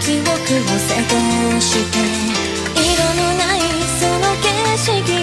記憶を探して色のないその景色